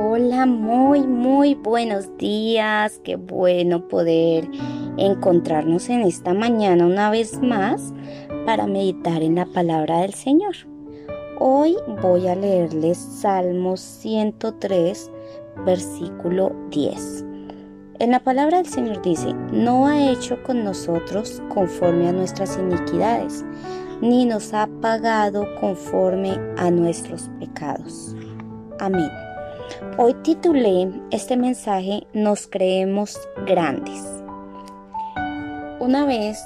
Hola, muy, muy buenos días. Qué bueno poder encontrarnos en esta mañana una vez más para meditar en la palabra del Señor. Hoy voy a leerles Salmos 103, versículo 10. En la palabra del Señor dice, no ha hecho con nosotros conforme a nuestras iniquidades, ni nos ha pagado conforme a nuestros pecados. Amén. Hoy titulé este mensaje Nos creemos grandes. Una vez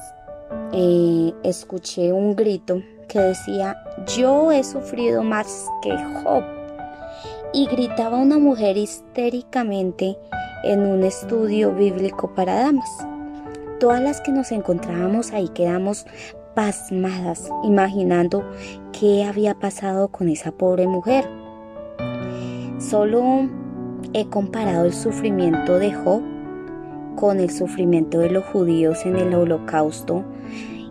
eh, escuché un grito que decía, yo he sufrido más que Job. Y gritaba una mujer histéricamente en un estudio bíblico para damas. Todas las que nos encontrábamos ahí quedamos pasmadas, imaginando qué había pasado con esa pobre mujer. Solo he comparado el sufrimiento de Job con el sufrimiento de los judíos en el holocausto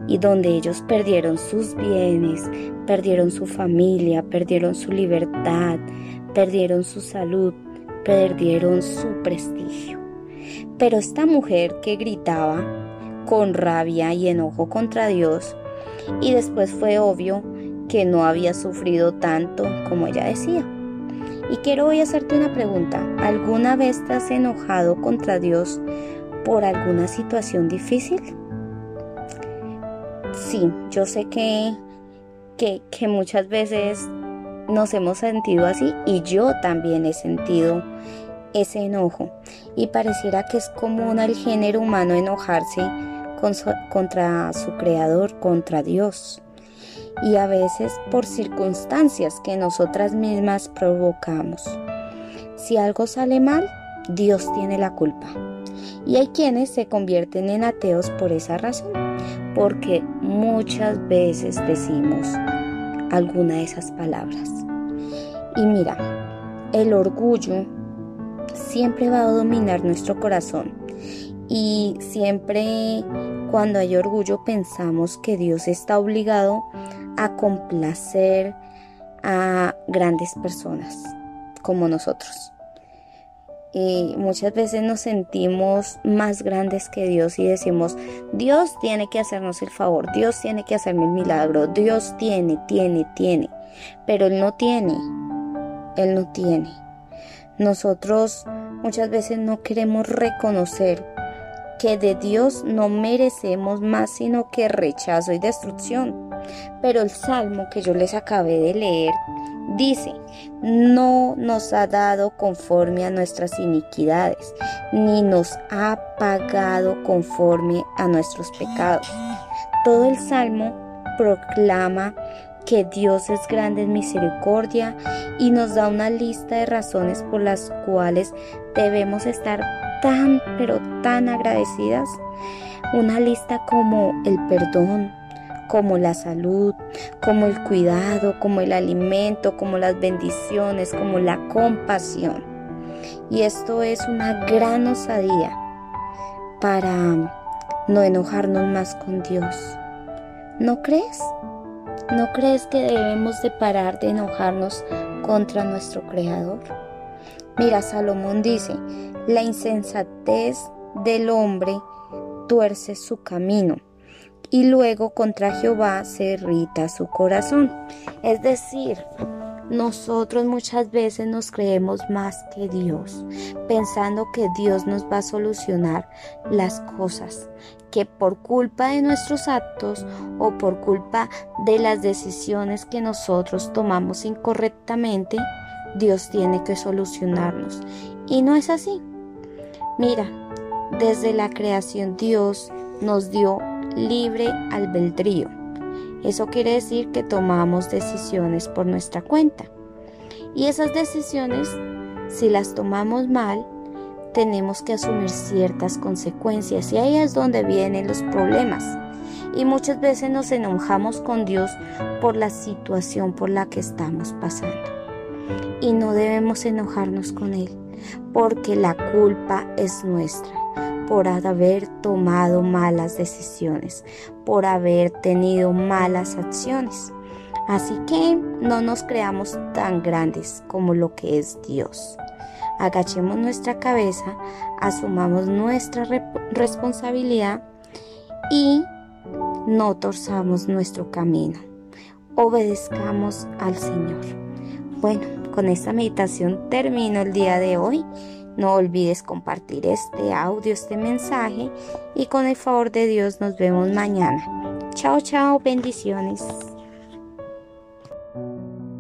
y donde ellos perdieron sus bienes, perdieron su familia, perdieron su libertad, perdieron su salud, perdieron su prestigio. Pero esta mujer que gritaba con rabia y enojo contra Dios, y después fue obvio que no había sufrido tanto como ella decía. Y quiero hoy hacerte una pregunta. ¿Alguna vez te has enojado contra Dios por alguna situación difícil? Sí, yo sé que, que, que muchas veces nos hemos sentido así y yo también he sentido ese enojo y pareciera que es común al género humano enojarse contra su creador, contra Dios y a veces por circunstancias que nosotras mismas provocamos. Si algo sale mal, Dios tiene la culpa. Y hay quienes se convierten en ateos por esa razón, porque muchas veces decimos alguna de esas palabras. Y mira, el orgullo siempre va a dominar nuestro corazón y siempre cuando hay orgullo pensamos que Dios está obligado a complacer a grandes personas como nosotros. Y muchas veces nos sentimos más grandes que Dios y decimos, Dios tiene que hacernos el favor, Dios tiene que hacerme el milagro, Dios tiene, tiene, tiene, pero Él no tiene, Él no tiene. Nosotros muchas veces no queremos reconocer que de Dios no merecemos más sino que rechazo y destrucción. Pero el salmo que yo les acabé de leer dice, no nos ha dado conforme a nuestras iniquidades, ni nos ha pagado conforme a nuestros pecados. Todo el salmo proclama que Dios es grande en misericordia y nos da una lista de razones por las cuales debemos estar tan, pero tan agradecidas. Una lista como el perdón, como la salud, como el cuidado, como el alimento, como las bendiciones, como la compasión. Y esto es una gran osadía para no enojarnos más con Dios. ¿No crees? ¿No crees que debemos de parar de enojarnos contra nuestro Creador? Mira, Salomón dice, la insensatez del hombre tuerce su camino y luego contra Jehová se irrita su corazón. Es decir, nosotros muchas veces nos creemos más que Dios, pensando que Dios nos va a solucionar las cosas, que por culpa de nuestros actos o por culpa de las decisiones que nosotros tomamos incorrectamente, Dios tiene que solucionarnos. Y no es así. Mira, desde la creación Dios nos dio libre albedrío. Eso quiere decir que tomamos decisiones por nuestra cuenta. Y esas decisiones, si las tomamos mal, tenemos que asumir ciertas consecuencias y ahí es donde vienen los problemas. Y muchas veces nos enojamos con Dios por la situación por la que estamos pasando. Y no debemos enojarnos con Él porque la culpa es nuestra por haber tomado malas decisiones, por haber tenido malas acciones. Así que no nos creamos tan grandes como lo que es Dios. Agachemos nuestra cabeza, asumamos nuestra responsabilidad y no torzamos nuestro camino. Obedezcamos al Señor. Bueno, con esta meditación termino el día de hoy. No olvides compartir este audio, este mensaje y con el favor de Dios nos vemos mañana. Chao, chao, bendiciones.